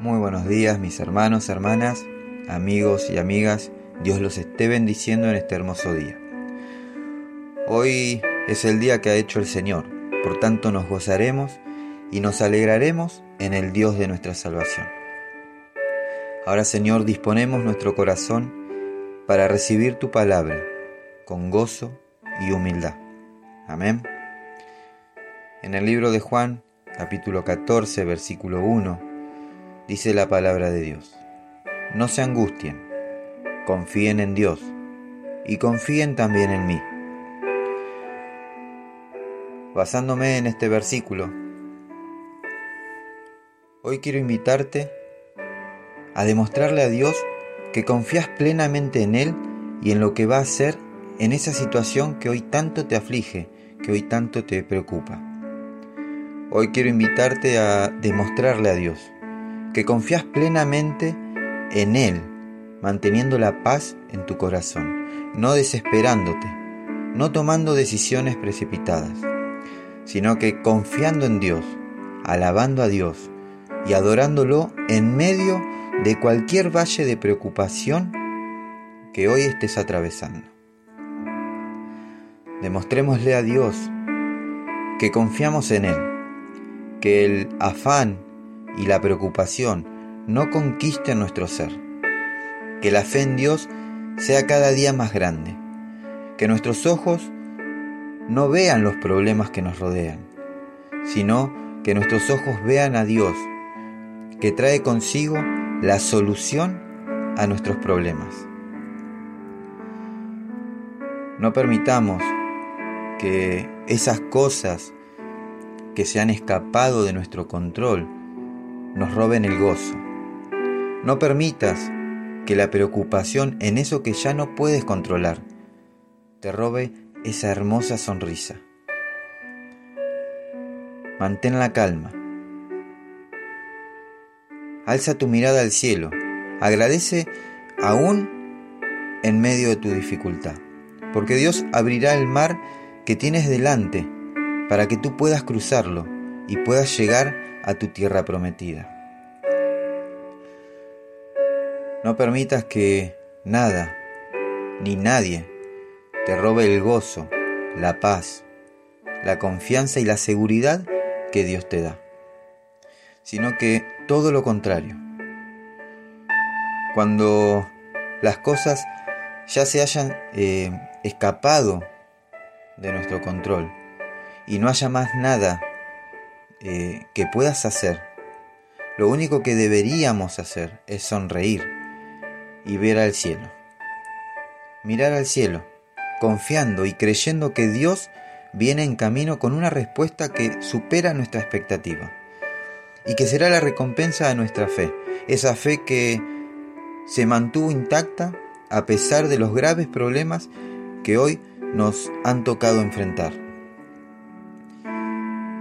Muy buenos días mis hermanos, hermanas, amigos y amigas. Dios los esté bendiciendo en este hermoso día. Hoy es el día que ha hecho el Señor, por tanto nos gozaremos y nos alegraremos en el Dios de nuestra salvación. Ahora Señor, disponemos nuestro corazón para recibir tu palabra con gozo y humildad. Amén. En el libro de Juan, capítulo 14, versículo 1, dice la palabra de Dios. No se angustien, confíen en Dios y confíen también en mí. Basándome en este versículo, hoy quiero invitarte a demostrarle a Dios que confías plenamente en Él y en lo que va a hacer en esa situación que hoy tanto te aflige, que hoy tanto te preocupa. Hoy quiero invitarte a demostrarle a Dios que confías plenamente en Él, manteniendo la paz en tu corazón, no desesperándote, no tomando decisiones precipitadas, sino que confiando en Dios, alabando a Dios y adorándolo en medio de cualquier valle de preocupación que hoy estés atravesando. Demostrémosle a Dios que confiamos en Él, que el afán y la preocupación no conquisten nuestro ser. Que la fe en Dios sea cada día más grande. Que nuestros ojos no vean los problemas que nos rodean, sino que nuestros ojos vean a Dios, que trae consigo la solución a nuestros problemas. No permitamos que esas cosas que se han escapado de nuestro control nos roben el gozo. No permitas que la preocupación en eso que ya no puedes controlar te robe esa hermosa sonrisa. Mantén la calma. Alza tu mirada al cielo. Agradece aún en medio de tu dificultad, porque Dios abrirá el mar que tienes delante para que tú puedas cruzarlo y puedas llegar a tu tierra prometida. No permitas que nada ni nadie te robe el gozo, la paz, la confianza y la seguridad que Dios te da, sino que todo lo contrario. Cuando las cosas ya se hayan eh, escapado de nuestro control y no haya más nada eh, que puedas hacer, lo único que deberíamos hacer es sonreír y ver al cielo. Mirar al cielo, confiando y creyendo que Dios viene en camino con una respuesta que supera nuestra expectativa y que será la recompensa de nuestra fe, esa fe que se mantuvo intacta a pesar de los graves problemas que hoy nos han tocado enfrentar.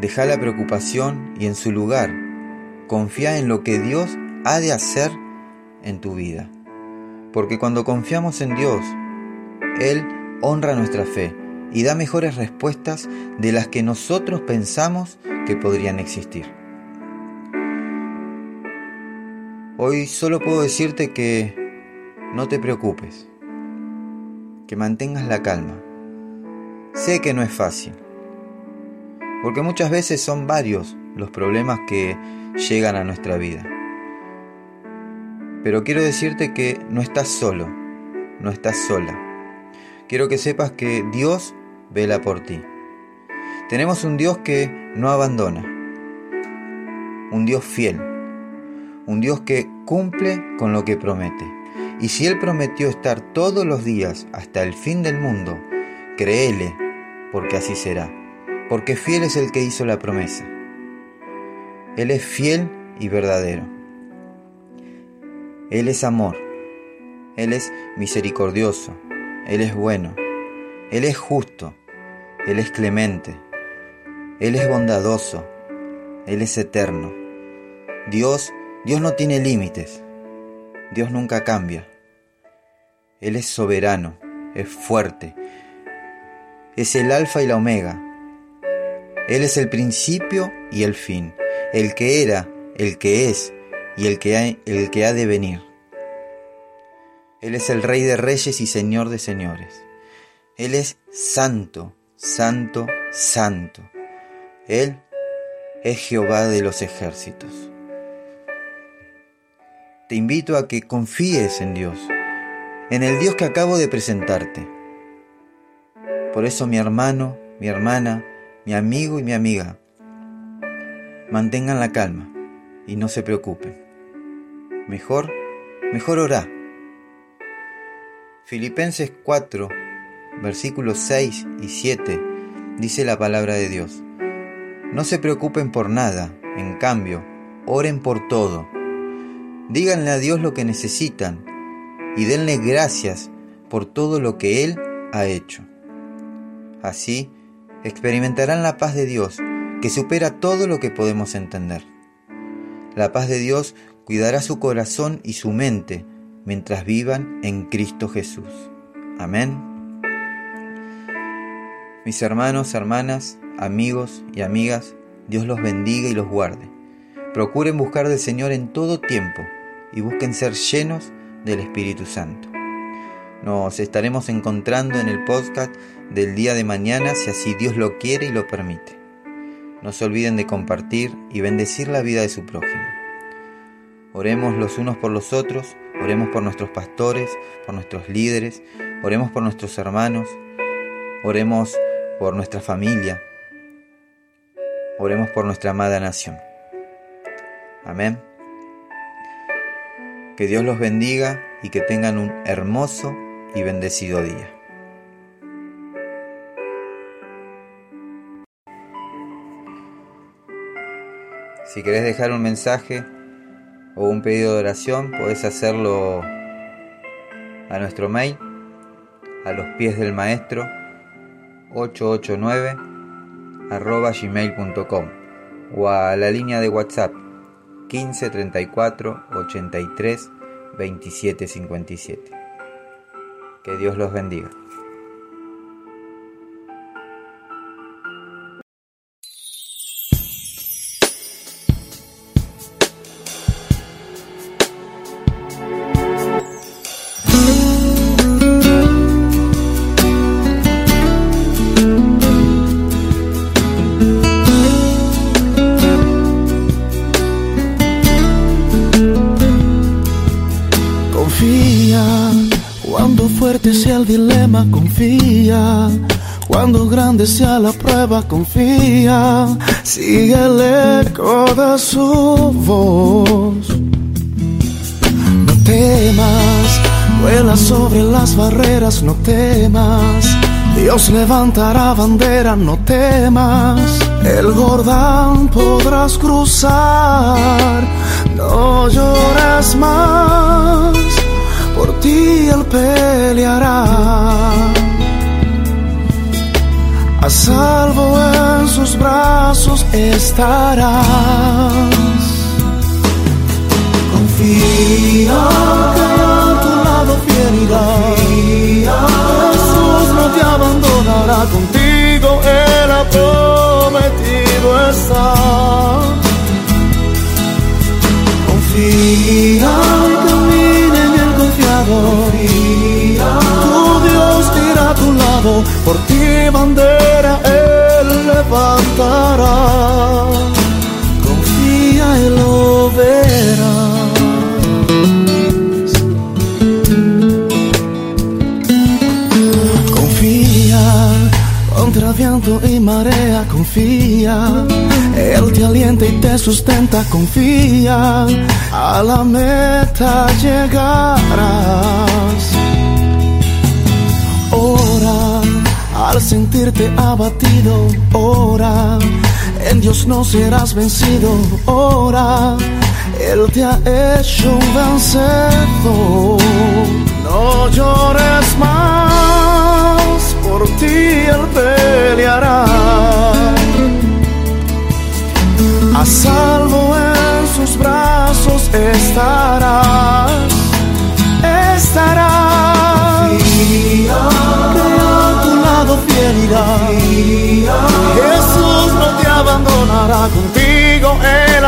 Deja la preocupación y en su lugar confía en lo que Dios ha de hacer en tu vida. Porque cuando confiamos en Dios, Él honra nuestra fe y da mejores respuestas de las que nosotros pensamos que podrían existir. Hoy solo puedo decirte que no te preocupes, que mantengas la calma. Sé que no es fácil, porque muchas veces son varios los problemas que llegan a nuestra vida. Pero quiero decirte que no estás solo, no estás sola. Quiero que sepas que Dios vela por ti. Tenemos un Dios que no abandona, un Dios fiel, un Dios que cumple con lo que promete. Y si Él prometió estar todos los días hasta el fin del mundo, créele, porque así será porque fiel es el que hizo la promesa. Él es fiel y verdadero. Él es amor. Él es misericordioso. Él es bueno. Él es justo. Él es clemente. Él es bondadoso. Él es eterno. Dios, Dios no tiene límites. Dios nunca cambia. Él es soberano, es fuerte. Es el alfa y la omega, él es el principio y el fin, el que era, el que es y el que, ha, el que ha de venir. Él es el Rey de Reyes y Señor de Señores. Él es santo, santo, santo. Él es Jehová de los ejércitos. Te invito a que confíes en Dios, en el Dios que acabo de presentarte. Por eso mi hermano, mi hermana, mi amigo y mi amiga, mantengan la calma y no se preocupen. Mejor, mejor orá. Filipenses 4, versículos 6 y 7 dice la palabra de Dios. No se preocupen por nada, en cambio, oren por todo. Díganle a Dios lo que necesitan y denle gracias por todo lo que Él ha hecho. Así, experimentarán la paz de Dios, que supera todo lo que podemos entender. La paz de Dios cuidará su corazón y su mente mientras vivan en Cristo Jesús. Amén. Mis hermanos, hermanas, amigos y amigas, Dios los bendiga y los guarde. Procuren buscar del Señor en todo tiempo y busquen ser llenos del Espíritu Santo. Nos estaremos encontrando en el podcast del día de mañana si así Dios lo quiere y lo permite. No se olviden de compartir y bendecir la vida de su prójimo. Oremos los unos por los otros, oremos por nuestros pastores, por nuestros líderes, oremos por nuestros hermanos, oremos por nuestra familia, oremos por nuestra amada nación. Amén. Que Dios los bendiga y que tengan un hermoso y bendecido día. Si querés dejar un mensaje, o un pedido de oración, podés hacerlo a nuestro mail, a los pies del maestro 889 arroba gmail.com o a la línea de WhatsApp 15 34 83 27 57. Que Dios los bendiga. Confía. Cuando grande sea la prueba, confía. Sigue el eco de su voz. No temas, vuela sobre las barreras, no temas. Dios levantará bandera, no temas. El Jordán podrás cruzar, no llores más por ti él peleará. Salvo en sus brazos estarás. Confía que a tu lado fiel Jesús no te abandonará contigo, él ha prometido estar. Confía por ti bandera Él levantará. Confía y lo verás. Confía contra viento y marea, confía. Él te alienta y te sustenta, confía a la meta llegarás. Al sentirte abatido, ora. En Dios no serás vencido, ora. Él te ha hecho un vencedor. No llores más, por ti Él peleará. A salvo en sus brazos estarás,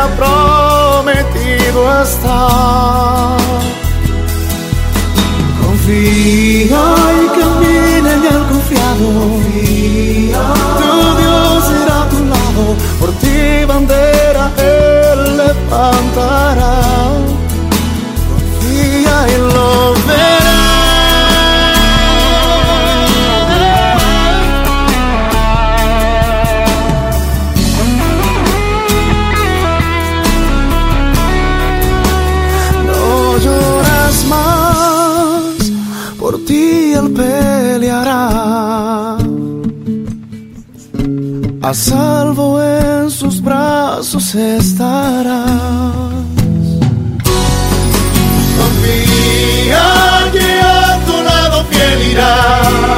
ha prometido está. Confía y camina en el confiado. Tu Salvo en sus brazos estarás. Confía que a tu lado fiel irá.